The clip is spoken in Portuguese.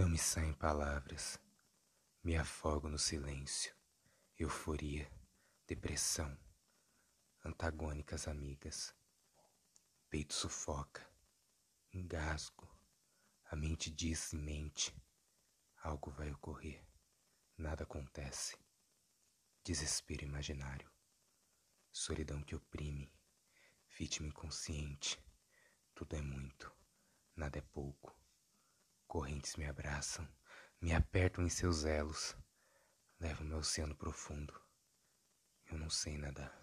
Não me saem palavras, me afogo no silêncio, euforia, depressão, antagônicas amigas. Peito sufoca, engasgo, a mente diz em mente, algo vai ocorrer, nada acontece. Desespero imaginário, solidão que oprime, vítima inconsciente, tudo é muito, nada é pouco. Correntes me abraçam, me apertam em seus elos, levam-me ao oceano profundo. Eu não sei nadar.